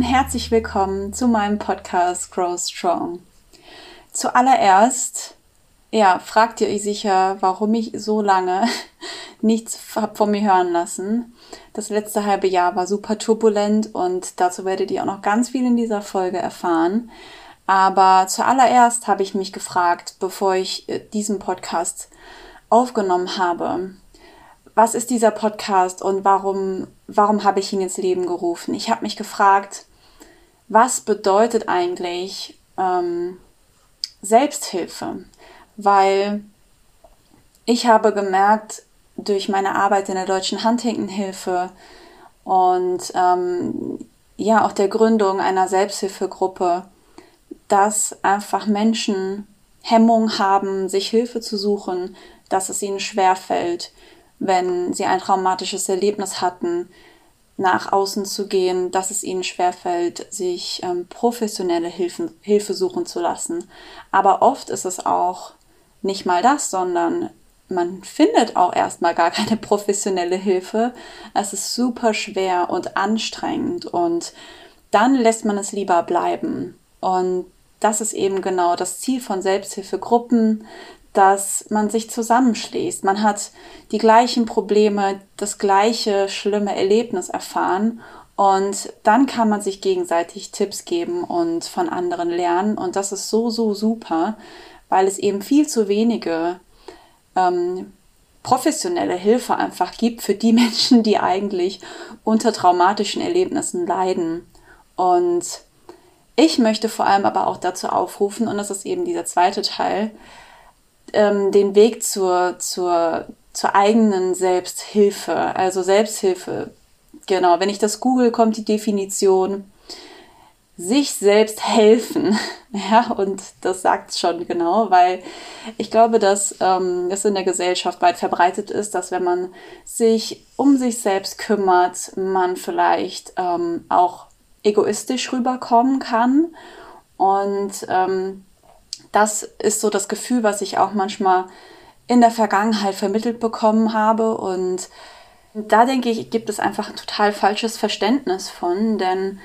und herzlich willkommen zu meinem Podcast Grow Strong. Zuallererst, ja, fragt ihr euch sicher, warum ich so lange nichts hab von mir hören lassen. Das letzte halbe Jahr war super turbulent und dazu werdet ihr auch noch ganz viel in dieser Folge erfahren. Aber zuallererst habe ich mich gefragt, bevor ich äh, diesen Podcast aufgenommen habe, was ist dieser Podcast und warum, warum habe ich ihn ins Leben gerufen? Ich habe mich gefragt, was bedeutet eigentlich ähm, Selbsthilfe? Weil ich habe gemerkt, durch meine Arbeit in der Deutschen Huntington-Hilfe und ähm, ja auch der Gründung einer Selbsthilfegruppe, dass einfach Menschen Hemmung haben, sich Hilfe zu suchen, dass es ihnen schwerfällt, wenn sie ein traumatisches Erlebnis hatten, nach außen zu gehen, dass es ihnen schwerfällt, sich ähm, professionelle Hilfen, Hilfe suchen zu lassen. Aber oft ist es auch nicht mal das, sondern man findet auch erstmal gar keine professionelle Hilfe. Es ist super schwer und anstrengend und dann lässt man es lieber bleiben. Und das ist eben genau das Ziel von Selbsthilfegruppen, dass man sich zusammenschließt. Man hat die gleichen Probleme, das gleiche schlimme Erlebnis erfahren und dann kann man sich gegenseitig Tipps geben und von anderen lernen und das ist so, so super, weil es eben viel zu wenige ähm, professionelle Hilfe einfach gibt für die Menschen, die eigentlich unter traumatischen Erlebnissen leiden. Und ich möchte vor allem aber auch dazu aufrufen, und das ist eben dieser zweite Teil, ähm, den Weg zur, zur, zur eigenen Selbsthilfe, also Selbsthilfe. Genau, wenn ich das google, kommt die Definition sich selbst helfen. Ja, und das sagt es schon genau, weil ich glaube, dass ähm, es in der Gesellschaft weit verbreitet ist, dass wenn man sich um sich selbst kümmert, man vielleicht ähm, auch egoistisch rüberkommen kann. Und ähm, das ist so das Gefühl, was ich auch manchmal in der Vergangenheit vermittelt bekommen habe. Und da denke ich, gibt es einfach ein total falsches Verständnis von, denn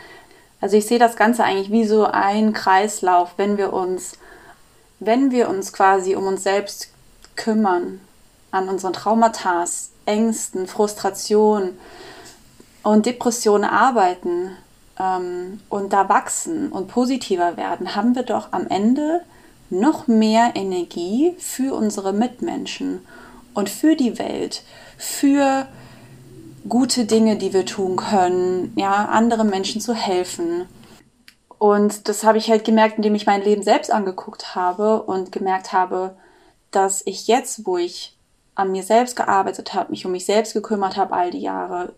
also ich sehe das Ganze eigentlich wie so ein Kreislauf, wenn wir uns, wenn wir uns quasi um uns selbst kümmern, an unseren Traumata, Ängsten, Frustrationen und Depressionen arbeiten ähm, und da wachsen und positiver werden, haben wir doch am Ende noch mehr Energie für unsere Mitmenschen und für die Welt, für gute Dinge, die wir tun können, ja, anderen Menschen zu helfen. Und das habe ich halt gemerkt, indem ich mein Leben selbst angeguckt habe und gemerkt habe, dass ich jetzt, wo ich an mir selbst gearbeitet habe, mich um mich selbst gekümmert habe all die Jahre,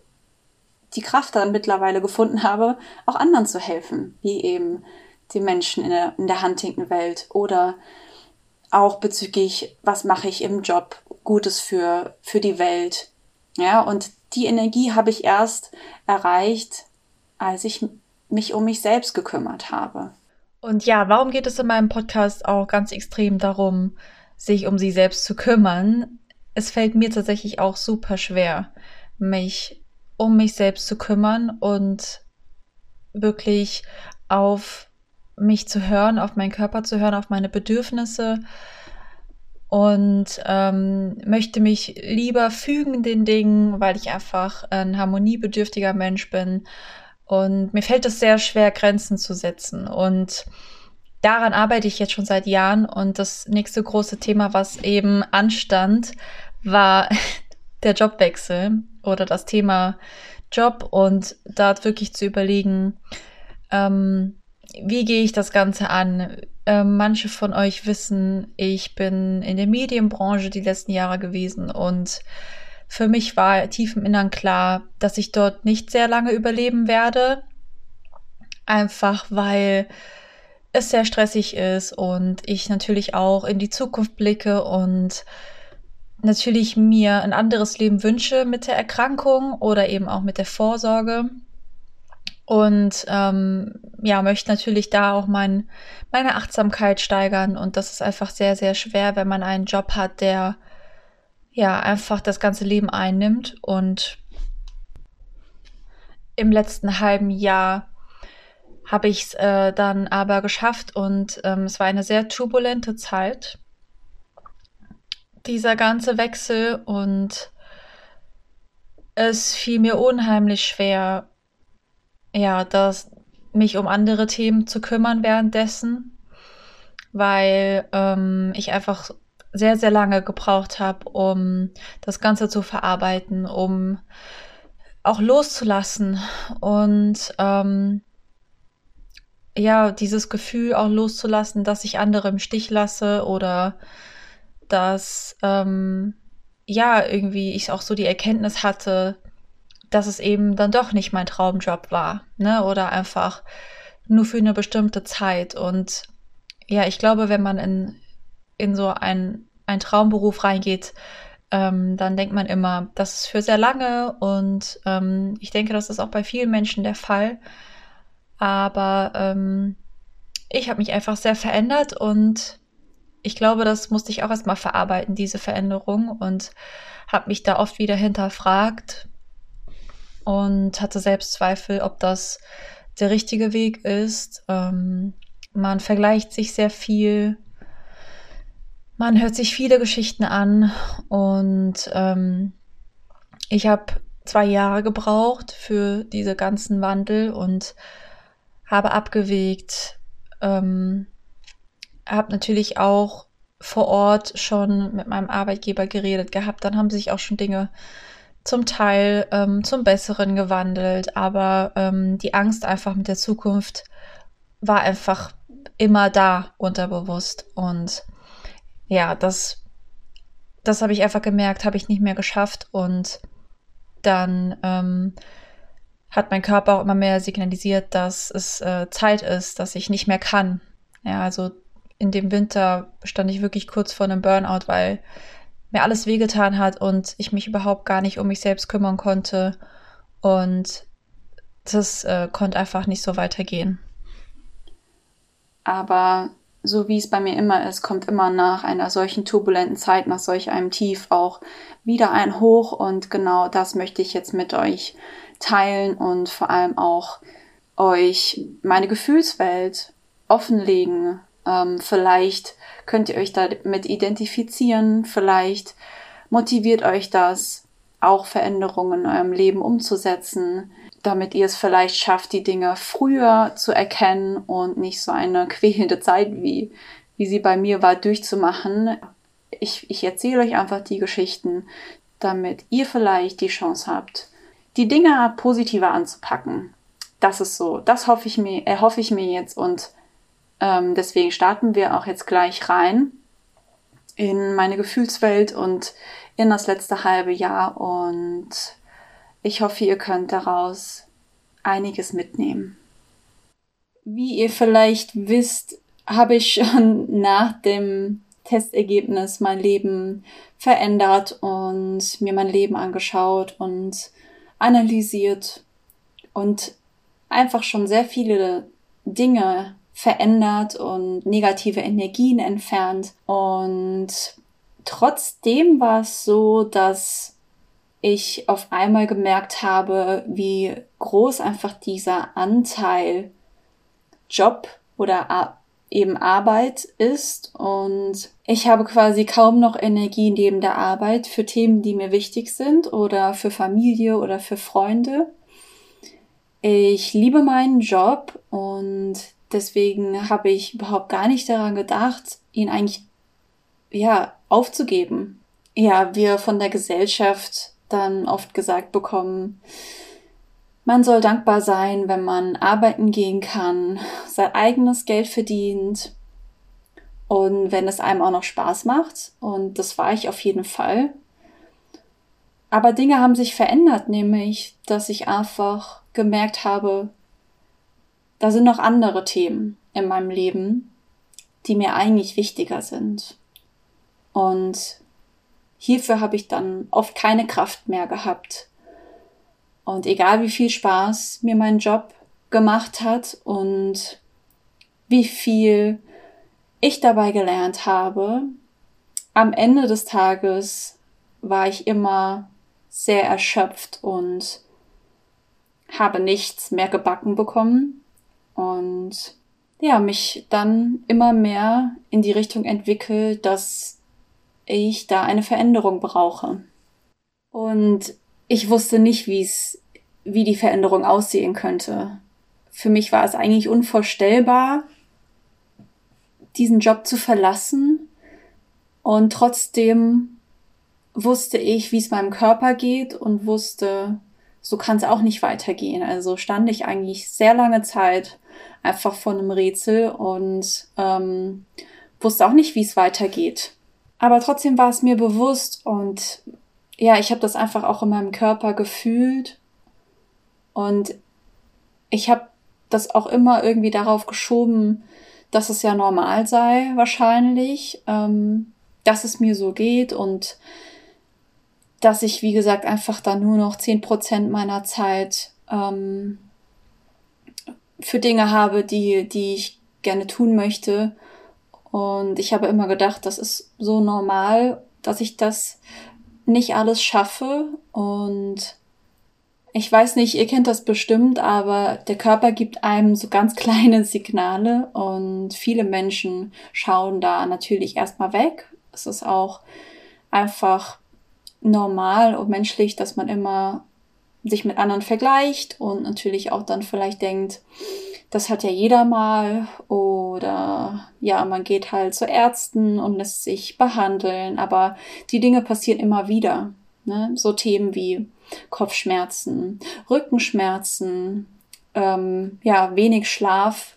die Kraft dann mittlerweile gefunden habe, auch anderen zu helfen, wie eben die Menschen in der, in der Huntington-Welt oder auch bezüglich, was mache ich im Job Gutes für, für die Welt. Ja, und die Energie habe ich erst erreicht, als ich mich um mich selbst gekümmert habe. Und ja, warum geht es in meinem Podcast auch ganz extrem darum, sich um sie selbst zu kümmern? Es fällt mir tatsächlich auch super schwer, mich um mich selbst zu kümmern und wirklich auf mich zu hören, auf meinen Körper zu hören, auf meine Bedürfnisse und ähm, möchte mich lieber fügen den Dingen, weil ich einfach ein harmoniebedürftiger Mensch bin. Und mir fällt es sehr schwer, Grenzen zu setzen. Und daran arbeite ich jetzt schon seit Jahren. Und das nächste große Thema, was eben anstand, war der Jobwechsel oder das Thema Job und da wirklich zu überlegen, ähm, wie gehe ich das Ganze an? Ähm, manche von euch wissen, ich bin in der Medienbranche die letzten Jahre gewesen und für mich war tief im Innern klar, dass ich dort nicht sehr lange überleben werde. Einfach weil es sehr stressig ist und ich natürlich auch in die Zukunft blicke und natürlich mir ein anderes Leben wünsche mit der Erkrankung oder eben auch mit der Vorsorge und ähm, ja, möchte natürlich da auch mein, meine Achtsamkeit steigern. Und das ist einfach sehr, sehr schwer, wenn man einen Job hat, der ja einfach das ganze Leben einnimmt. Und im letzten halben Jahr habe ich es äh, dann aber geschafft und ähm, es war eine sehr turbulente Zeit, dieser ganze Wechsel und es fiel mir unheimlich schwer, ja, das, mich um andere Themen zu kümmern währenddessen, weil ähm, ich einfach sehr, sehr lange gebraucht habe, um das Ganze zu verarbeiten, um auch loszulassen und ähm, ja, dieses Gefühl auch loszulassen, dass ich andere im Stich lasse oder dass ähm, ja irgendwie ich auch so die Erkenntnis hatte, dass es eben dann doch nicht mein Traumjob war, ne? Oder einfach nur für eine bestimmte Zeit. Und ja, ich glaube, wenn man in, in so ein, ein Traumberuf reingeht, ähm, dann denkt man immer, das ist für sehr lange und ähm, ich denke, das ist auch bei vielen Menschen der Fall. Aber ähm, ich habe mich einfach sehr verändert und ich glaube, das musste ich auch erstmal verarbeiten, diese Veränderung und habe mich da oft wieder hinterfragt und hatte Selbstzweifel, ob das der richtige Weg ist. Ähm, man vergleicht sich sehr viel man hört sich viele Geschichten an und ähm, ich habe zwei Jahre gebraucht für diese ganzen Wandel und habe abgewegt, ähm, habe natürlich auch vor Ort schon mit meinem Arbeitgeber geredet gehabt. Dann haben sich auch schon Dinge zum Teil ähm, zum Besseren gewandelt, aber ähm, die Angst einfach mit der Zukunft war einfach immer da unterbewusst und ja, das, das habe ich einfach gemerkt, habe ich nicht mehr geschafft und dann ähm, hat mein Körper auch immer mehr signalisiert, dass es äh, Zeit ist, dass ich nicht mehr kann. Ja, also in dem Winter stand ich wirklich kurz vor einem Burnout, weil mir alles wehgetan hat und ich mich überhaupt gar nicht um mich selbst kümmern konnte. Und das äh, konnte einfach nicht so weitergehen. Aber so wie es bei mir immer ist, kommt immer nach einer solchen turbulenten Zeit, nach solch einem Tief auch wieder ein Hoch und genau das möchte ich jetzt mit euch teilen und vor allem auch euch meine Gefühlswelt offenlegen. Ähm, vielleicht könnt ihr euch damit identifizieren, vielleicht motiviert euch das, auch Veränderungen in eurem Leben umzusetzen damit ihr es vielleicht schafft, die Dinge früher zu erkennen und nicht so eine quälende Zeit, wie, wie sie bei mir war, durchzumachen. Ich, ich erzähle euch einfach die Geschichten, damit ihr vielleicht die Chance habt, die Dinge positiver anzupacken. Das ist so, das hoffe ich mir, erhoffe ich mir jetzt und ähm, deswegen starten wir auch jetzt gleich rein in meine Gefühlswelt und in das letzte halbe Jahr und ich hoffe, ihr könnt daraus einiges mitnehmen. Wie ihr vielleicht wisst, habe ich schon nach dem Testergebnis mein Leben verändert und mir mein Leben angeschaut und analysiert und einfach schon sehr viele Dinge verändert und negative Energien entfernt. Und trotzdem war es so, dass ich auf einmal gemerkt habe, wie groß einfach dieser Anteil Job oder eben Arbeit ist und ich habe quasi kaum noch Energie neben der Arbeit für Themen, die mir wichtig sind oder für Familie oder für Freunde. Ich liebe meinen Job und deswegen habe ich überhaupt gar nicht daran gedacht, ihn eigentlich ja aufzugeben. Ja, wir von der Gesellschaft dann oft gesagt bekommen, man soll dankbar sein, wenn man arbeiten gehen kann, sein eigenes Geld verdient und wenn es einem auch noch Spaß macht. Und das war ich auf jeden Fall. Aber Dinge haben sich verändert, nämlich, dass ich einfach gemerkt habe, da sind noch andere Themen in meinem Leben, die mir eigentlich wichtiger sind. Und hierfür habe ich dann oft keine Kraft mehr gehabt. Und egal wie viel Spaß mir mein Job gemacht hat und wie viel ich dabei gelernt habe, am Ende des Tages war ich immer sehr erschöpft und habe nichts mehr gebacken bekommen. Und ja, mich dann immer mehr in die Richtung entwickelt, dass ich da eine Veränderung brauche. Und ich wusste nicht, wie es, wie die Veränderung aussehen könnte. Für mich war es eigentlich unvorstellbar, diesen Job zu verlassen. Und trotzdem wusste ich, wie es meinem Körper geht und wusste, so kann es auch nicht weitergehen. Also stand ich eigentlich sehr lange Zeit einfach vor einem Rätsel und ähm, wusste auch nicht, wie es weitergeht. Aber trotzdem war es mir bewusst und ja, ich habe das einfach auch in meinem Körper gefühlt und ich habe das auch immer irgendwie darauf geschoben, dass es ja normal sei, wahrscheinlich, ähm, dass es mir so geht und dass ich, wie gesagt, einfach da nur noch zehn Prozent meiner Zeit ähm, für Dinge habe, die, die ich gerne tun möchte. Und ich habe immer gedacht, das ist so normal, dass ich das nicht alles schaffe. Und ich weiß nicht, ihr kennt das bestimmt, aber der Körper gibt einem so ganz kleine Signale und viele Menschen schauen da natürlich erstmal weg. Es ist auch einfach normal und menschlich, dass man immer sich mit anderen vergleicht und natürlich auch dann vielleicht denkt, das hat ja jeder mal oder ja, man geht halt zu Ärzten und lässt sich behandeln, aber die Dinge passieren immer wieder. Ne? So Themen wie Kopfschmerzen, Rückenschmerzen, ähm, ja, wenig Schlaf.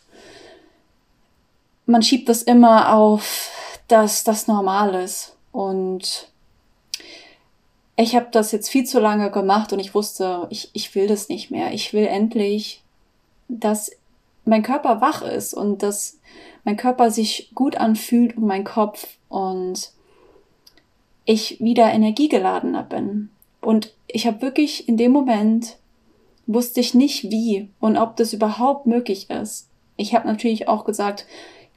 Man schiebt das immer auf, dass das normal ist und ich habe das jetzt viel zu lange gemacht und ich wusste, ich, ich will das nicht mehr. Ich will endlich, dass mein Körper wach ist und dass mein Körper sich gut anfühlt und mein Kopf und ich wieder energiegeladener bin. Und ich habe wirklich in dem Moment wusste ich nicht wie und ob das überhaupt möglich ist. Ich habe natürlich auch gesagt,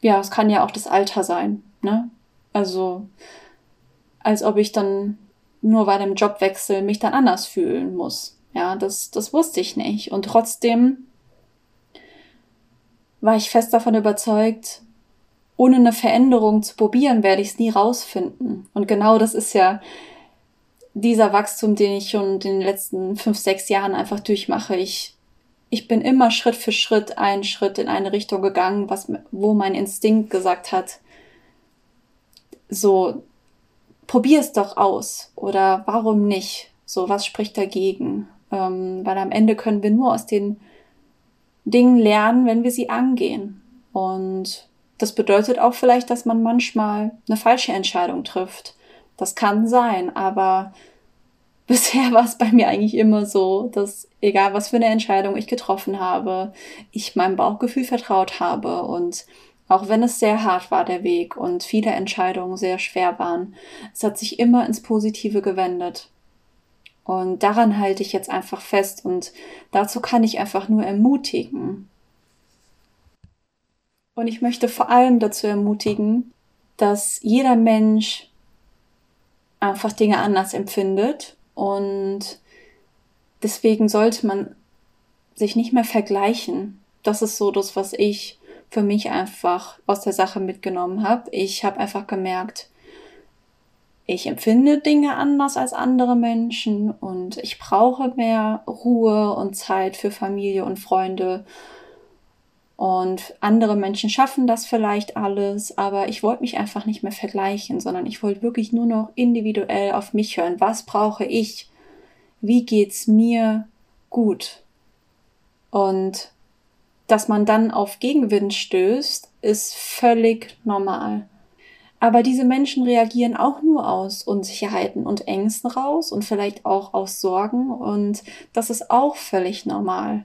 ja, es kann ja auch das Alter sein, ne? Also als ob ich dann nur bei dem Jobwechsel mich dann anders fühlen muss. Ja, das, das wusste ich nicht. Und trotzdem war ich fest davon überzeugt, ohne eine Veränderung zu probieren, werde ich es nie rausfinden. Und genau das ist ja dieser Wachstum, den ich schon in den letzten fünf, sechs Jahren einfach durchmache. Ich, ich bin immer Schritt für Schritt einen Schritt in eine Richtung gegangen, was, wo mein Instinkt gesagt hat, so, probier es doch aus oder warum nicht? So, was spricht dagegen? Ähm, weil am Ende können wir nur aus den Dingen lernen, wenn wir sie angehen. Und das bedeutet auch vielleicht, dass man manchmal eine falsche Entscheidung trifft. Das kann sein, aber bisher war es bei mir eigentlich immer so, dass egal was für eine Entscheidung ich getroffen habe, ich meinem Bauchgefühl vertraut habe und auch wenn es sehr hart war, der Weg und viele Entscheidungen sehr schwer waren, es hat sich immer ins Positive gewendet. Und daran halte ich jetzt einfach fest und dazu kann ich einfach nur ermutigen. Und ich möchte vor allem dazu ermutigen, dass jeder Mensch einfach Dinge anders empfindet und deswegen sollte man sich nicht mehr vergleichen. Das ist so das, was ich für mich einfach aus der Sache mitgenommen habe. Ich habe einfach gemerkt, ich empfinde Dinge anders als andere Menschen und ich brauche mehr Ruhe und Zeit für Familie und Freunde. Und andere Menschen schaffen das vielleicht alles, aber ich wollte mich einfach nicht mehr vergleichen, sondern ich wollte wirklich nur noch individuell auf mich hören. Was brauche ich? Wie geht's mir gut? Und dass man dann auf Gegenwind stößt, ist völlig normal. Aber diese Menschen reagieren auch nur aus Unsicherheiten und Ängsten raus und vielleicht auch aus Sorgen und das ist auch völlig normal.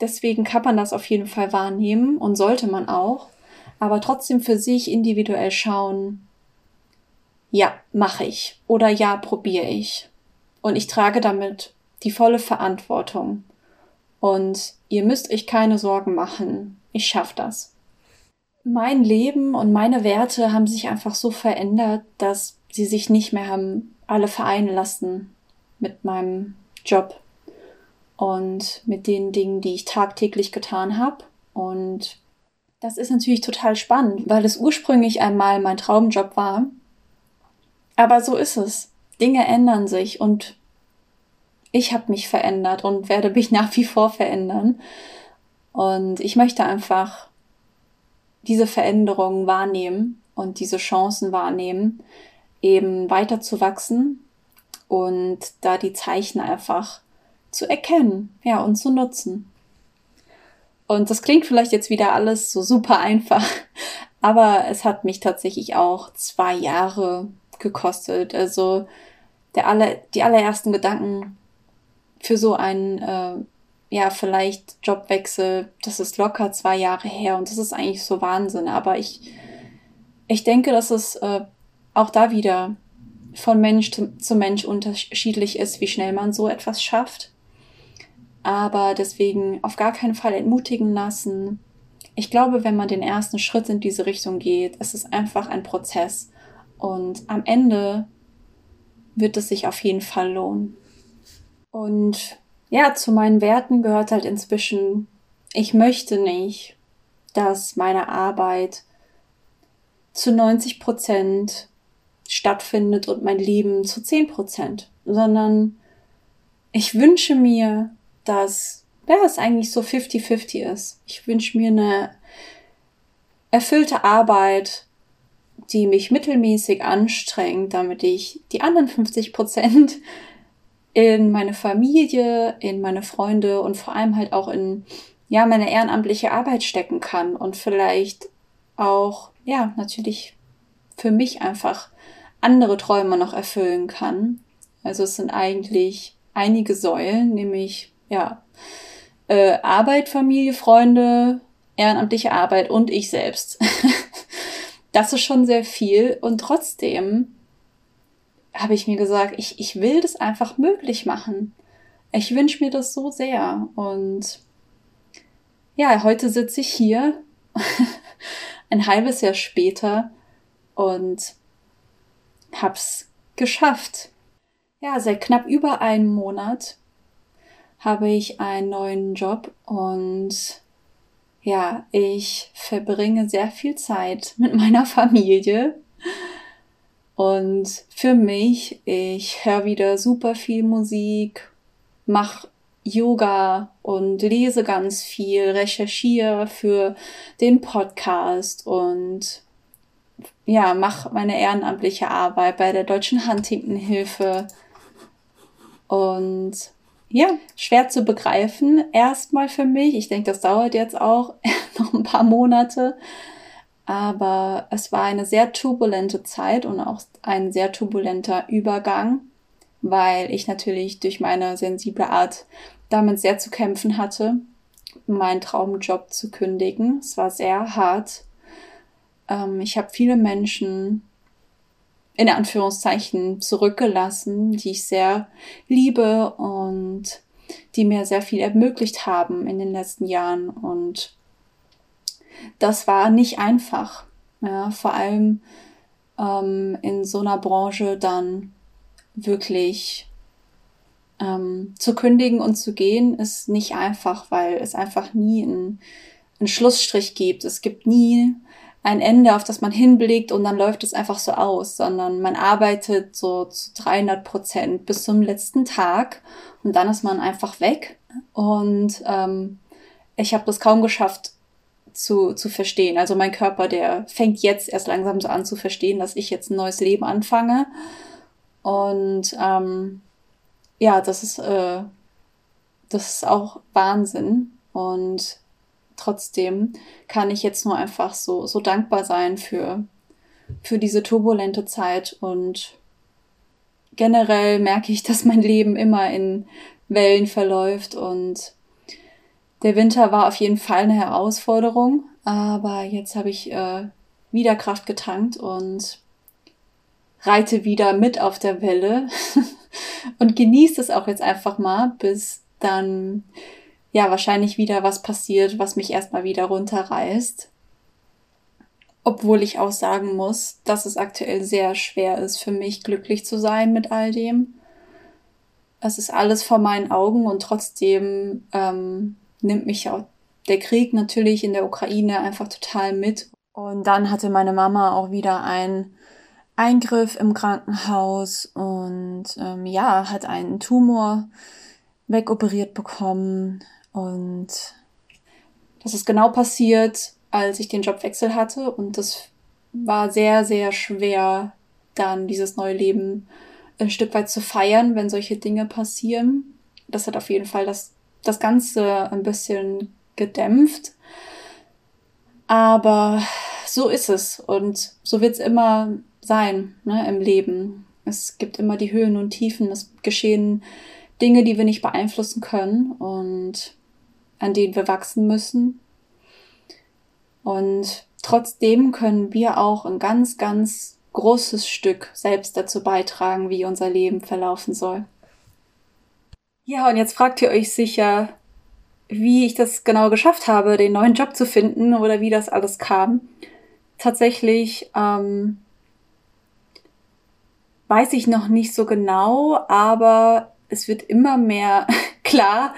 Deswegen kann man das auf jeden Fall wahrnehmen und sollte man auch, aber trotzdem für sich individuell schauen, ja, mache ich oder ja, probiere ich. Und ich trage damit die volle Verantwortung. Und ihr müsst euch keine Sorgen machen. Ich schaff das. Mein Leben und meine Werte haben sich einfach so verändert, dass sie sich nicht mehr haben alle vereinen lassen mit meinem Job und mit den Dingen, die ich tagtäglich getan habe. Und das ist natürlich total spannend, weil es ursprünglich einmal mein Traumjob war. Aber so ist es. Dinge ändern sich und ich habe mich verändert und werde mich nach wie vor verändern. Und ich möchte einfach diese Veränderungen wahrnehmen und diese Chancen wahrnehmen, eben weiter zu wachsen und da die Zeichen einfach zu erkennen, ja, und zu nutzen. Und das klingt vielleicht jetzt wieder alles so super einfach, aber es hat mich tatsächlich auch zwei Jahre gekostet. Also der aller, die allerersten Gedanken für so einen, äh, ja, vielleicht Jobwechsel, das ist locker zwei Jahre her und das ist eigentlich so Wahnsinn. Aber ich, ich denke, dass es äh, auch da wieder von Mensch zu Mensch unterschiedlich ist, wie schnell man so etwas schafft. Aber deswegen auf gar keinen Fall entmutigen lassen. Ich glaube, wenn man den ersten Schritt in diese Richtung geht, es ist einfach ein Prozess. Und am Ende wird es sich auf jeden Fall lohnen. Und ja, zu meinen Werten gehört halt inzwischen, ich möchte nicht, dass meine Arbeit zu 90 Prozent stattfindet und mein Leben zu 10 Prozent, sondern ich wünsche mir, dass, ja, es eigentlich so 50-50 ist. Ich wünsche mir eine erfüllte Arbeit, die mich mittelmäßig anstrengt, damit ich die anderen 50 Prozent in meine Familie, in meine Freunde und vor allem halt auch in ja meine ehrenamtliche Arbeit stecken kann und vielleicht auch ja natürlich für mich einfach andere Träume noch erfüllen kann. Also es sind eigentlich einige Säulen, nämlich ja äh, Arbeit, Familie, Freunde, ehrenamtliche Arbeit und ich selbst. das ist schon sehr viel und trotzdem habe ich mir gesagt, ich, ich will das einfach möglich machen. Ich wünsche mir das so sehr. Und ja, heute sitze ich hier, ein halbes Jahr später, und hab's geschafft. Ja, seit knapp über einem Monat habe ich einen neuen Job und ja, ich verbringe sehr viel Zeit mit meiner Familie. Und für mich, ich höre wieder super viel Musik, mache Yoga und lese ganz viel, recherchiere für den Podcast und ja, mache meine ehrenamtliche Arbeit bei der Deutschen Huntington-Hilfe. Und ja, schwer zu begreifen, erstmal für mich. Ich denke, das dauert jetzt auch noch ein paar Monate. Aber es war eine sehr turbulente Zeit und auch ein sehr turbulenter Übergang, weil ich natürlich durch meine sensible Art damit sehr zu kämpfen hatte, meinen Traumjob zu kündigen. Es war sehr hart. Ähm, ich habe viele Menschen in Anführungszeichen zurückgelassen, die ich sehr liebe und die mir sehr viel ermöglicht haben in den letzten Jahren. Und das war nicht einfach. Ja, vor allem ähm, in so einer Branche dann wirklich ähm, zu kündigen und zu gehen, ist nicht einfach, weil es einfach nie einen, einen Schlussstrich gibt. Es gibt nie ein Ende, auf das man hinblickt und dann läuft es einfach so aus, sondern man arbeitet so zu 300 Prozent bis zum letzten Tag und dann ist man einfach weg. Und ähm, ich habe das kaum geschafft, zu, zu verstehen. Also mein Körper, der fängt jetzt erst langsam so an zu verstehen, dass ich jetzt ein neues Leben anfange. Und ähm, ja, das ist, äh, das ist auch Wahnsinn. Und trotzdem kann ich jetzt nur einfach so, so dankbar sein für, für diese turbulente Zeit. Und generell merke ich, dass mein Leben immer in Wellen verläuft und der Winter war auf jeden Fall eine Herausforderung, aber jetzt habe ich äh, wieder Kraft getankt und reite wieder mit auf der Welle und genieße es auch jetzt einfach mal, bis dann ja wahrscheinlich wieder was passiert, was mich erstmal wieder runterreißt. Obwohl ich auch sagen muss, dass es aktuell sehr schwer ist für mich, glücklich zu sein mit all dem. Es ist alles vor meinen Augen und trotzdem ähm, nimmt mich auch der Krieg natürlich in der Ukraine einfach total mit. Und dann hatte meine Mama auch wieder einen Eingriff im Krankenhaus und ähm, ja, hat einen Tumor wegoperiert bekommen. Und das ist genau passiert, als ich den Jobwechsel hatte. Und das war sehr, sehr schwer, dann dieses neue Leben ein Stück weit zu feiern, wenn solche Dinge passieren. Das hat auf jeden Fall das, das Ganze ein bisschen gedämpft. Aber so ist es und so wird es immer sein ne, im Leben. Es gibt immer die Höhen und Tiefen. Es geschehen Dinge, die wir nicht beeinflussen können und an denen wir wachsen müssen. Und trotzdem können wir auch ein ganz, ganz großes Stück selbst dazu beitragen, wie unser Leben verlaufen soll. Ja, und jetzt fragt ihr euch sicher, wie ich das genau geschafft habe, den neuen Job zu finden oder wie das alles kam. Tatsächlich ähm, weiß ich noch nicht so genau, aber es wird immer mehr klar,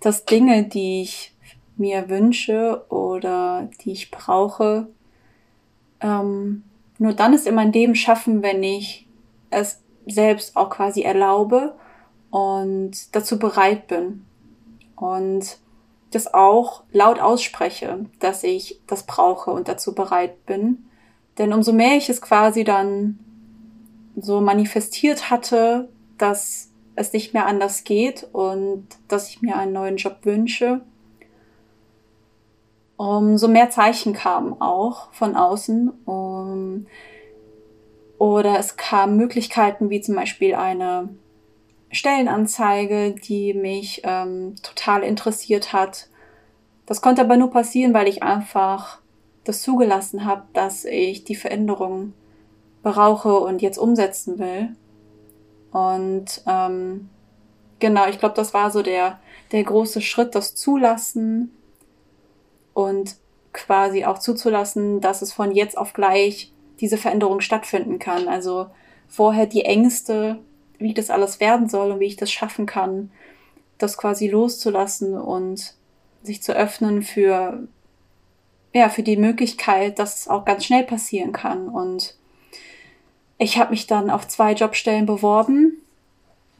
dass Dinge, die ich mir wünsche oder die ich brauche, ähm, nur dann ist in meinem Leben schaffen, wenn ich es selbst auch quasi erlaube und dazu bereit bin. Und das auch laut ausspreche, dass ich das brauche und dazu bereit bin. Denn umso mehr ich es quasi dann so manifestiert hatte, dass es nicht mehr anders geht und dass ich mir einen neuen Job wünsche, umso mehr Zeichen kamen auch von außen. Um, oder es kamen Möglichkeiten wie zum Beispiel eine Stellenanzeige, die mich ähm, total interessiert hat. Das konnte aber nur passieren, weil ich einfach das zugelassen habe, dass ich die Veränderung brauche und jetzt umsetzen will. Und ähm, genau, ich glaube, das war so der, der große Schritt, das Zulassen und quasi auch zuzulassen, dass es von jetzt auf gleich diese Veränderung stattfinden kann. Also vorher die Ängste, wie das alles werden soll und wie ich das schaffen kann, das quasi loszulassen und sich zu öffnen für, ja, für die Möglichkeit, dass es auch ganz schnell passieren kann. Und ich habe mich dann auf zwei Jobstellen beworben.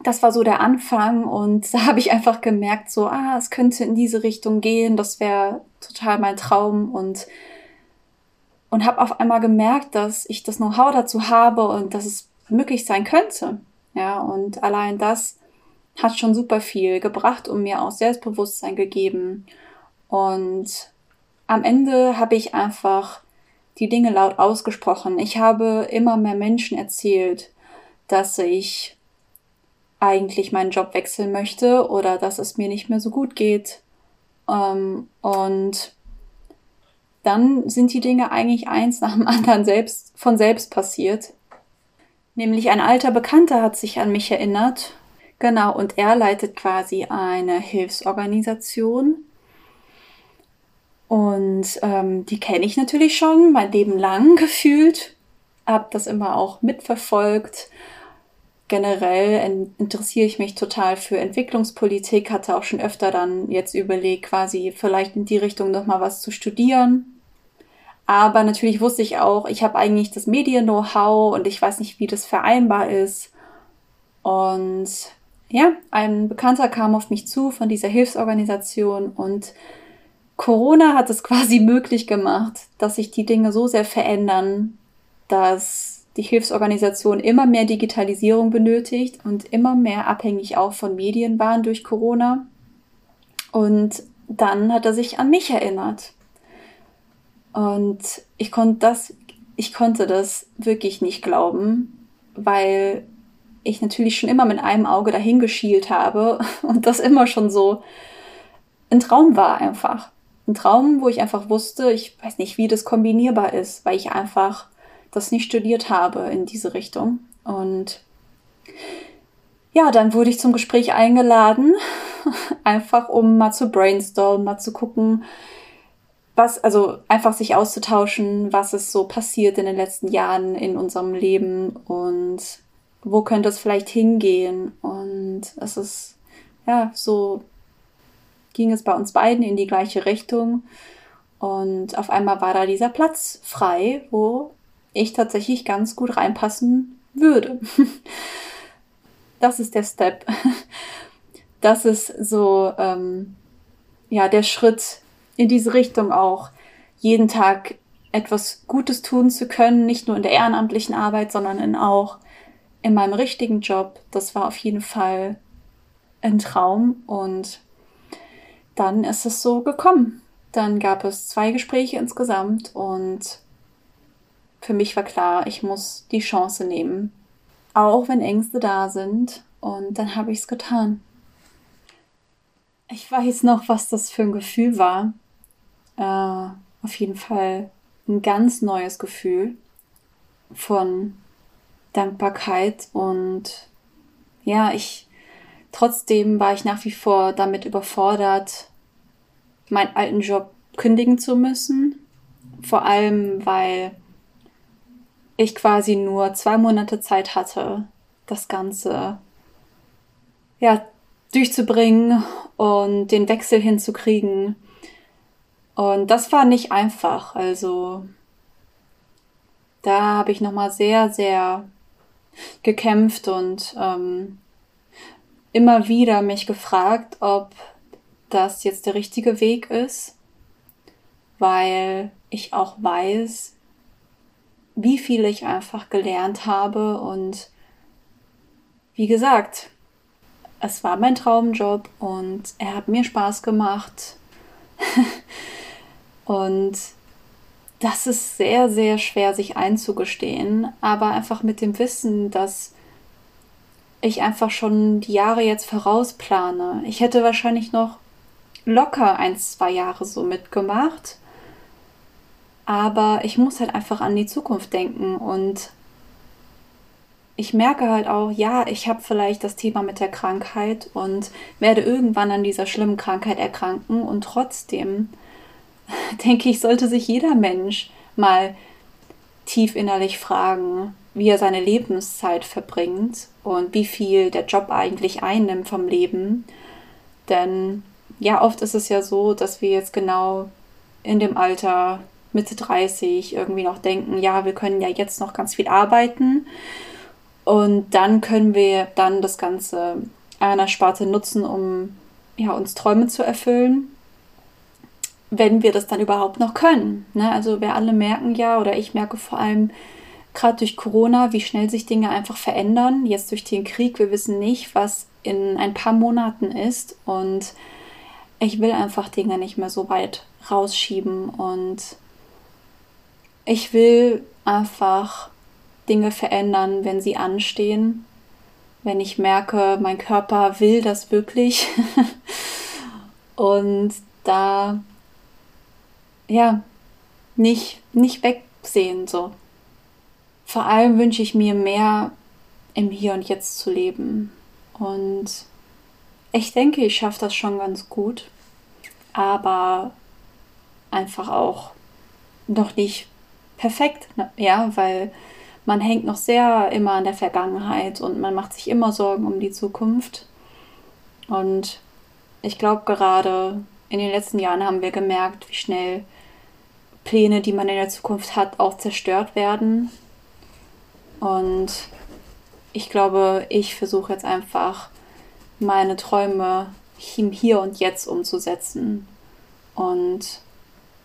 Das war so der Anfang und da habe ich einfach gemerkt, so, ah, es könnte in diese Richtung gehen, das wäre total mein Traum und und habe auf einmal gemerkt, dass ich das Know-how dazu habe und dass es möglich sein könnte. Ja, und allein das hat schon super viel gebracht und mir auch Selbstbewusstsein gegeben. Und am Ende habe ich einfach die Dinge laut ausgesprochen. Ich habe immer mehr Menschen erzählt, dass ich eigentlich meinen Job wechseln möchte oder dass es mir nicht mehr so gut geht. Ähm, und dann sind die Dinge eigentlich eins nach dem anderen selbst von selbst passiert. Nämlich ein alter Bekannter hat sich an mich erinnert. Genau, und er leitet quasi eine Hilfsorganisation. Und ähm, die kenne ich natürlich schon mein Leben lang gefühlt. Hab das immer auch mitverfolgt. Generell interessiere ich mich total für Entwicklungspolitik, hatte auch schon öfter dann jetzt überlegt, quasi vielleicht in die Richtung nochmal was zu studieren. Aber natürlich wusste ich auch, ich habe eigentlich das Medien-Know-how und ich weiß nicht, wie das vereinbar ist. Und ja, ein Bekannter kam auf mich zu von dieser Hilfsorganisation und Corona hat es quasi möglich gemacht, dass sich die Dinge so sehr verändern, dass die Hilfsorganisation immer mehr Digitalisierung benötigt und immer mehr abhängig auch von Medien waren durch Corona. Und dann hat er sich an mich erinnert und ich konnte das, ich konnte das wirklich nicht glauben, weil ich natürlich schon immer mit einem Auge dahin geschielt habe und das immer schon so ein Traum war einfach. Ein Traum, wo ich einfach wusste, ich weiß nicht, wie das kombinierbar ist, weil ich einfach das nicht studiert habe in diese Richtung. Und ja, dann wurde ich zum Gespräch eingeladen, einfach um mal zu brainstormen, mal zu gucken, was, also einfach sich auszutauschen, was ist so passiert in den letzten Jahren in unserem Leben und wo könnte es vielleicht hingehen. Und es ist ja so ging es bei uns beiden in die gleiche Richtung. Und auf einmal war da dieser Platz frei, wo ich tatsächlich ganz gut reinpassen würde. Das ist der Step. Das ist so, ähm, ja, der Schritt in diese Richtung auch, jeden Tag etwas Gutes tun zu können, nicht nur in der ehrenamtlichen Arbeit, sondern in auch in meinem richtigen Job. Das war auf jeden Fall ein Traum und dann ist es so gekommen. Dann gab es zwei Gespräche insgesamt und für mich war klar, ich muss die Chance nehmen, auch wenn Ängste da sind. Und dann habe ich es getan. Ich weiß noch, was das für ein Gefühl war. Äh, auf jeden Fall ein ganz neues Gefühl von Dankbarkeit und ja, ich trotzdem war ich nach wie vor damit überfordert, meinen alten Job kündigen zu müssen. Vor allem, weil ich quasi nur zwei Monate Zeit hatte, das Ganze ja, durchzubringen und den Wechsel hinzukriegen. Und das war nicht einfach. Also da habe ich nochmal sehr, sehr gekämpft und ähm, immer wieder mich gefragt, ob das jetzt der richtige Weg ist, weil ich auch weiß, wie viel ich einfach gelernt habe und wie gesagt, es war mein Traumjob und er hat mir Spaß gemacht. und das ist sehr, sehr schwer sich einzugestehen, aber einfach mit dem Wissen, dass ich einfach schon die Jahre jetzt vorausplane. Ich hätte wahrscheinlich noch locker ein, zwei Jahre so mitgemacht aber ich muss halt einfach an die Zukunft denken und ich merke halt auch, ja, ich habe vielleicht das Thema mit der Krankheit und werde irgendwann an dieser schlimmen Krankheit erkranken und trotzdem denke ich, sollte sich jeder Mensch mal tief innerlich fragen, wie er seine Lebenszeit verbringt und wie viel der Job eigentlich einnimmt vom Leben. Denn ja, oft ist es ja so, dass wir jetzt genau in dem Alter Mitte 30 irgendwie noch denken, ja, wir können ja jetzt noch ganz viel arbeiten und dann können wir dann das Ganze einer Sparte nutzen, um ja, uns Träume zu erfüllen, wenn wir das dann überhaupt noch können. Ne? Also wir alle merken ja, oder ich merke vor allem gerade durch Corona, wie schnell sich Dinge einfach verändern. Jetzt durch den Krieg, wir wissen nicht, was in ein paar Monaten ist und ich will einfach Dinge nicht mehr so weit rausschieben und ich will einfach Dinge verändern, wenn sie anstehen. Wenn ich merke, mein Körper will das wirklich. und da, ja, nicht, nicht wegsehen, so. Vor allem wünsche ich mir mehr im Hier und Jetzt zu leben. Und ich denke, ich schaffe das schon ganz gut. Aber einfach auch noch nicht perfekt, ne? ja, weil man hängt noch sehr immer an der Vergangenheit und man macht sich immer Sorgen um die Zukunft. Und ich glaube, gerade in den letzten Jahren haben wir gemerkt, wie schnell Pläne, die man in der Zukunft hat, auch zerstört werden. Und ich glaube, ich versuche jetzt einfach meine Träume hier und jetzt umzusetzen. Und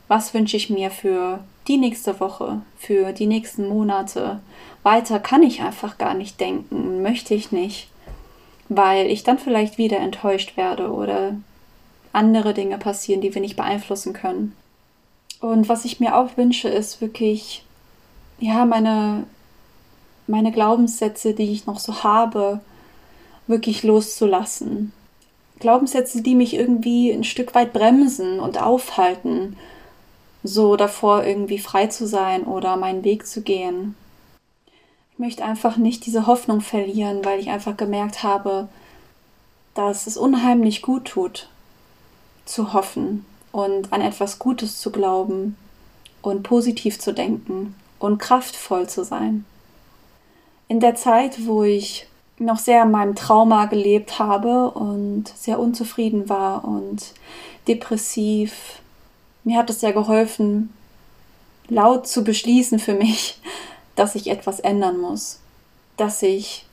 was wünsche ich mir für die nächste Woche, für die nächsten Monate. Weiter kann ich einfach gar nicht denken, möchte ich nicht, weil ich dann vielleicht wieder enttäuscht werde oder andere Dinge passieren, die wir nicht beeinflussen können. Und was ich mir auch wünsche, ist wirklich, ja, meine, meine Glaubenssätze, die ich noch so habe, wirklich loszulassen. Glaubenssätze, die mich irgendwie ein Stück weit bremsen und aufhalten so davor irgendwie frei zu sein oder meinen Weg zu gehen. Ich möchte einfach nicht diese Hoffnung verlieren, weil ich einfach gemerkt habe, dass es unheimlich gut tut, zu hoffen und an etwas Gutes zu glauben und positiv zu denken und kraftvoll zu sein. In der Zeit, wo ich noch sehr in meinem Trauma gelebt habe und sehr unzufrieden war und depressiv. Mir hat es sehr geholfen, laut zu beschließen für mich, dass ich etwas ändern muss, dass ich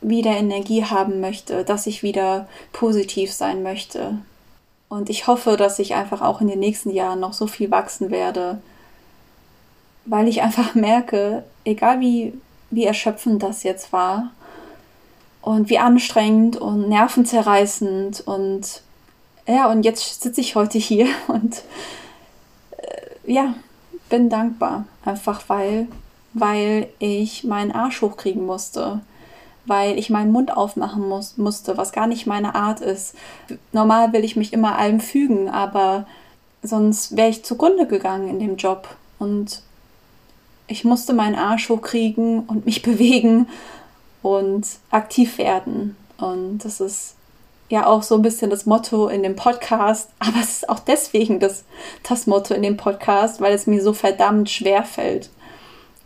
wieder Energie haben möchte, dass ich wieder positiv sein möchte. Und ich hoffe, dass ich einfach auch in den nächsten Jahren noch so viel wachsen werde, weil ich einfach merke, egal wie, wie erschöpfend das jetzt war und wie anstrengend und nervenzerreißend und ja, und jetzt sitze ich heute hier und äh, ja, bin dankbar, einfach weil, weil ich meinen Arsch hochkriegen musste, weil ich meinen Mund aufmachen muss, musste, was gar nicht meine Art ist. Normal will ich mich immer allem fügen, aber sonst wäre ich zugrunde gegangen in dem Job und ich musste meinen Arsch hochkriegen und mich bewegen und aktiv werden. Und das ist ja auch so ein bisschen das Motto in dem Podcast, aber es ist auch deswegen das, das Motto in dem Podcast, weil es mir so verdammt schwer fällt.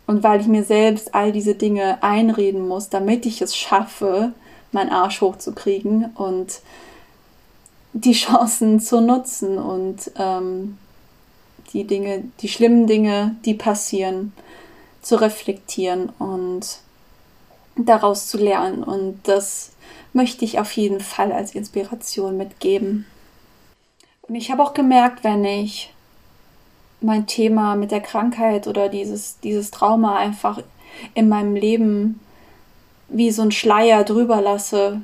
Und weil ich mir selbst all diese Dinge einreden muss, damit ich es schaffe, meinen Arsch hochzukriegen und die Chancen zu nutzen und ähm, die Dinge, die schlimmen Dinge, die passieren, zu reflektieren und daraus zu lernen. Und das möchte ich auf jeden Fall als Inspiration mitgeben. Und ich habe auch gemerkt, wenn ich mein Thema mit der Krankheit oder dieses, dieses Trauma einfach in meinem Leben wie so ein Schleier drüber lasse,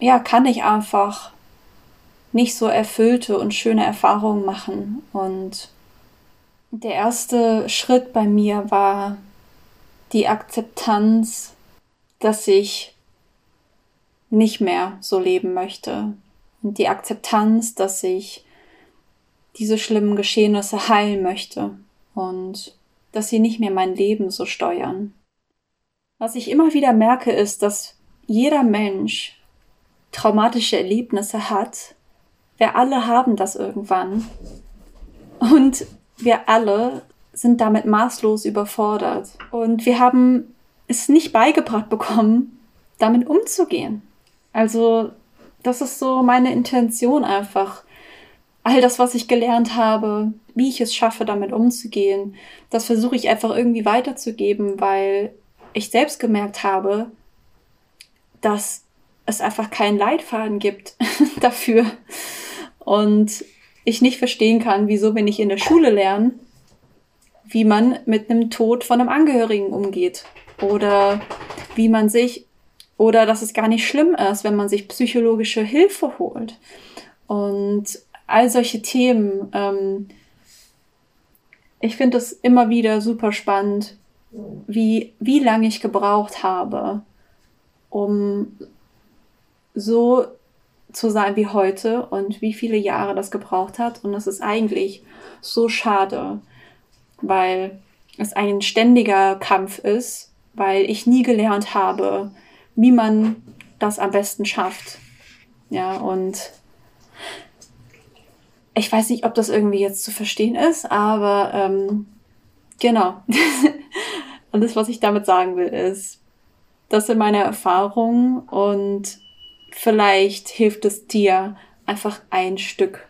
ja, kann ich einfach nicht so erfüllte und schöne Erfahrungen machen. Und der erste Schritt bei mir war die Akzeptanz, dass ich nicht mehr so leben möchte. Und die Akzeptanz, dass ich diese schlimmen Geschehnisse heilen möchte und dass sie nicht mehr mein Leben so steuern. Was ich immer wieder merke, ist, dass jeder Mensch traumatische Erlebnisse hat. Wir alle haben das irgendwann. Und wir alle sind damit maßlos überfordert. Und wir haben es nicht beigebracht bekommen, damit umzugehen. Also, das ist so meine Intention einfach. All das, was ich gelernt habe, wie ich es schaffe, damit umzugehen, das versuche ich einfach irgendwie weiterzugeben, weil ich selbst gemerkt habe, dass es einfach keinen Leitfaden gibt dafür. Und ich nicht verstehen kann, wieso, wenn ich in der Schule lerne, wie man mit einem Tod von einem Angehörigen umgeht. Oder wie man sich, oder dass es gar nicht schlimm ist, wenn man sich psychologische Hilfe holt. Und all solche Themen. Ähm, ich finde es immer wieder super spannend, wie, wie lange ich gebraucht habe, um so zu sein wie heute und wie viele Jahre das gebraucht hat. Und das ist eigentlich so schade, weil es ein ständiger Kampf ist, weil ich nie gelernt habe, wie man das am besten schafft. Ja, und ich weiß nicht, ob das irgendwie jetzt zu verstehen ist, aber ähm, genau. Alles, was ich damit sagen will, ist, das sind meine Erfahrungen und vielleicht hilft es dir einfach ein Stück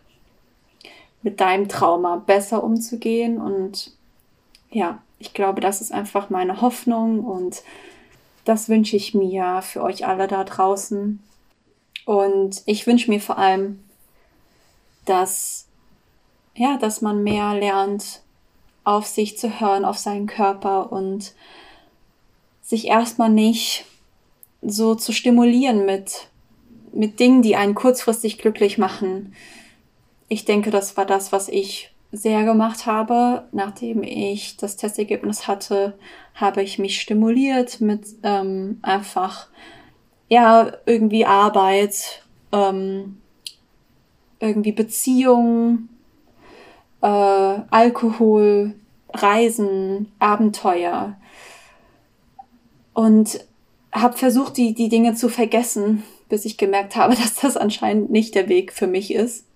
mit deinem Trauma besser umzugehen. Und ja, ich glaube, das ist einfach meine Hoffnung und das wünsche ich mir für euch alle da draußen. Und ich wünsche mir vor allem, dass, ja, dass man mehr lernt, auf sich zu hören, auf seinen Körper und sich erstmal nicht so zu stimulieren mit mit Dingen, die einen kurzfristig glücklich machen. Ich denke, das war das, was ich sehr gemacht habe. Nachdem ich das Testergebnis hatte, habe ich mich stimuliert mit ähm, einfach, ja, irgendwie Arbeit, ähm, irgendwie Beziehungen, äh, Alkohol, Reisen, Abenteuer. Und habe versucht, die, die Dinge zu vergessen, bis ich gemerkt habe, dass das anscheinend nicht der Weg für mich ist.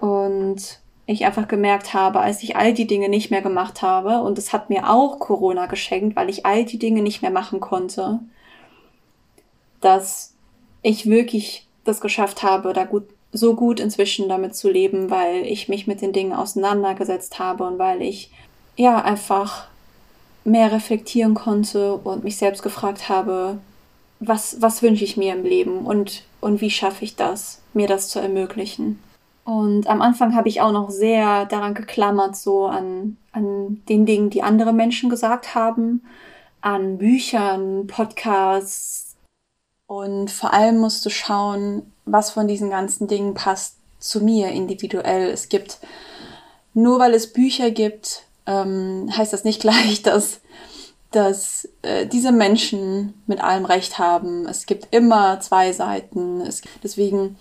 Und ich einfach gemerkt habe, als ich all die Dinge nicht mehr gemacht habe, und es hat mir auch Corona geschenkt, weil ich all die Dinge nicht mehr machen konnte, dass ich wirklich das geschafft habe, da gut, so gut inzwischen damit zu leben, weil ich mich mit den Dingen auseinandergesetzt habe und weil ich ja einfach mehr reflektieren konnte und mich selbst gefragt habe, was, was wünsche ich mir im Leben und, und wie schaffe ich das, mir das zu ermöglichen. Und am Anfang habe ich auch noch sehr daran geklammert, so an, an den Dingen, die andere Menschen gesagt haben, an Büchern, Podcasts. Und vor allem musst du schauen, was von diesen ganzen Dingen passt zu mir individuell. Es gibt, nur weil es Bücher gibt, ähm, heißt das nicht gleich, dass, dass äh, diese Menschen mit allem Recht haben. Es gibt immer zwei Seiten. Es, deswegen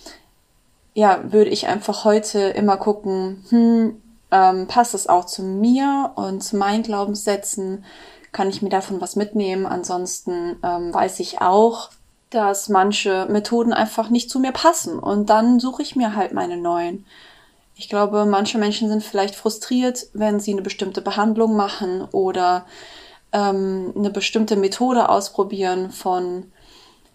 ja, würde ich einfach heute immer gucken, hm, ähm, passt es auch zu mir und zu meinen Glaubenssätzen? Kann ich mir davon was mitnehmen? Ansonsten ähm, weiß ich auch, dass manche Methoden einfach nicht zu mir passen und dann suche ich mir halt meine neuen. Ich glaube, manche Menschen sind vielleicht frustriert, wenn sie eine bestimmte Behandlung machen oder ähm, eine bestimmte Methode ausprobieren von,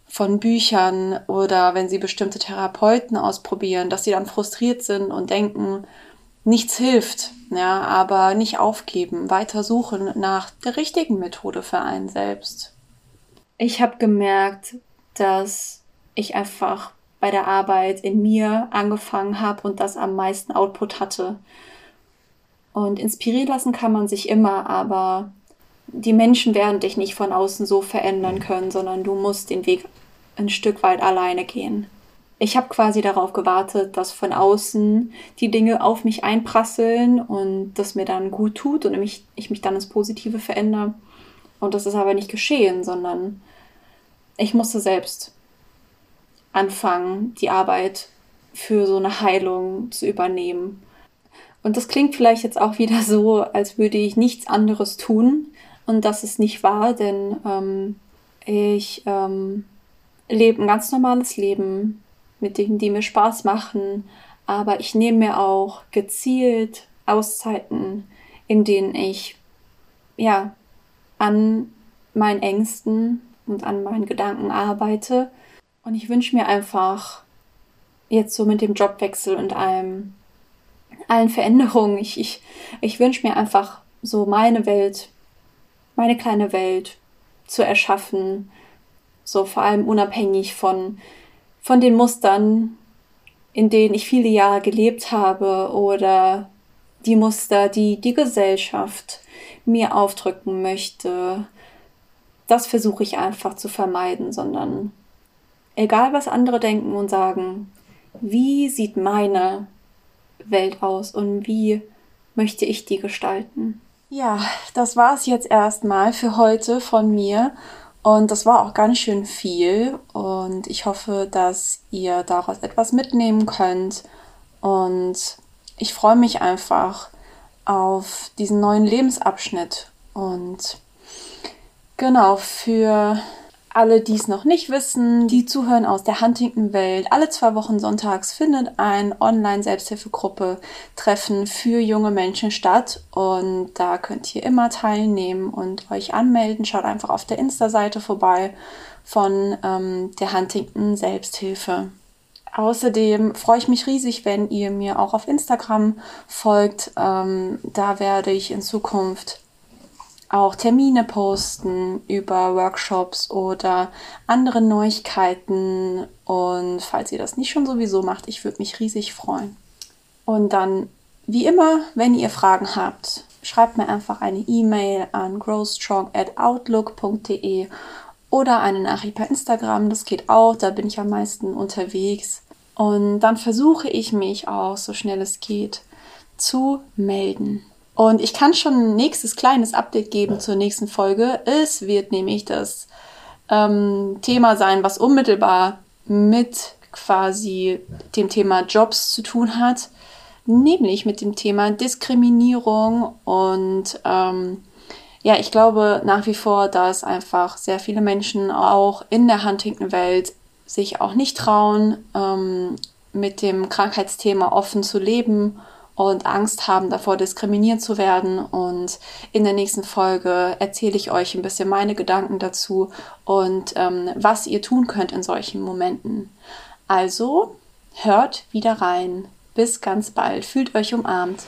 von Büchern oder wenn sie bestimmte Therapeuten ausprobieren, dass sie dann frustriert sind und denken, nichts hilft, ja, aber nicht aufgeben, weiter suchen nach der richtigen Methode für einen selbst. Ich habe gemerkt, dass ich einfach bei der Arbeit in mir angefangen habe und das am meisten Output hatte. Und inspirieren lassen kann man sich immer, aber die Menschen werden dich nicht von außen so verändern können, sondern du musst den Weg ein Stück weit alleine gehen. Ich habe quasi darauf gewartet, dass von außen die Dinge auf mich einprasseln und das mir dann gut tut und ich, ich mich dann ins Positive verändere. Und das ist aber nicht geschehen, sondern ich musste selbst anfangen, die Arbeit für so eine Heilung zu übernehmen. Und das klingt vielleicht jetzt auch wieder so, als würde ich nichts anderes tun. Und das ist nicht wahr, denn ähm, ich ähm, lebe ein ganz normales Leben mit Dingen, die mir Spaß machen. Aber ich nehme mir auch gezielt Auszeiten, in denen ich ja an meinen Ängsten und an meinen Gedanken arbeite und ich wünsche mir einfach jetzt so mit dem Jobwechsel und allem, allen Veränderungen, ich, ich, ich wünsche mir einfach so meine Welt, meine kleine Welt zu erschaffen, so vor allem unabhängig von, von den Mustern, in denen ich viele Jahre gelebt habe oder die Muster, die die Gesellschaft mir aufdrücken möchte. Das versuche ich einfach zu vermeiden, sondern egal was andere denken und sagen, wie sieht meine Welt aus und wie möchte ich die gestalten? Ja, das war es jetzt erstmal für heute von mir. Und das war auch ganz schön viel. Und ich hoffe, dass ihr daraus etwas mitnehmen könnt. Und ich freue mich einfach auf diesen neuen Lebensabschnitt. Und genau, für alle, die es noch nicht wissen, die zuhören aus der Huntington-Welt, alle zwei Wochen sonntags findet ein Online-Selbsthilfegruppe-Treffen für junge Menschen statt. Und da könnt ihr immer teilnehmen und euch anmelden. Schaut einfach auf der Insta-Seite vorbei von ähm, der Huntington Selbsthilfe. Außerdem freue ich mich riesig, wenn ihr mir auch auf Instagram folgt. Ähm, da werde ich in Zukunft auch Termine posten über Workshops oder andere Neuigkeiten. Und falls ihr das nicht schon sowieso macht, ich würde mich riesig freuen. Und dann, wie immer, wenn ihr Fragen habt, schreibt mir einfach eine E-Mail an growstrong@outlook.de oder eine Nachricht per Instagram. Das geht auch, da bin ich am meisten unterwegs. Und dann versuche ich mich auch, so schnell es geht, zu melden. Und ich kann schon ein nächstes kleines Update geben zur nächsten Folge. Es wird nämlich das ähm, Thema sein, was unmittelbar mit quasi dem Thema Jobs zu tun hat, nämlich mit dem Thema Diskriminierung und ähm, ja, ich glaube nach wie vor, dass einfach sehr viele Menschen auch in der Huntington-Welt sich auch nicht trauen, ähm, mit dem Krankheitsthema offen zu leben und Angst haben davor, diskriminiert zu werden. Und in der nächsten Folge erzähle ich euch ein bisschen meine Gedanken dazu und ähm, was ihr tun könnt in solchen Momenten. Also hört wieder rein. Bis ganz bald. Fühlt euch umarmt.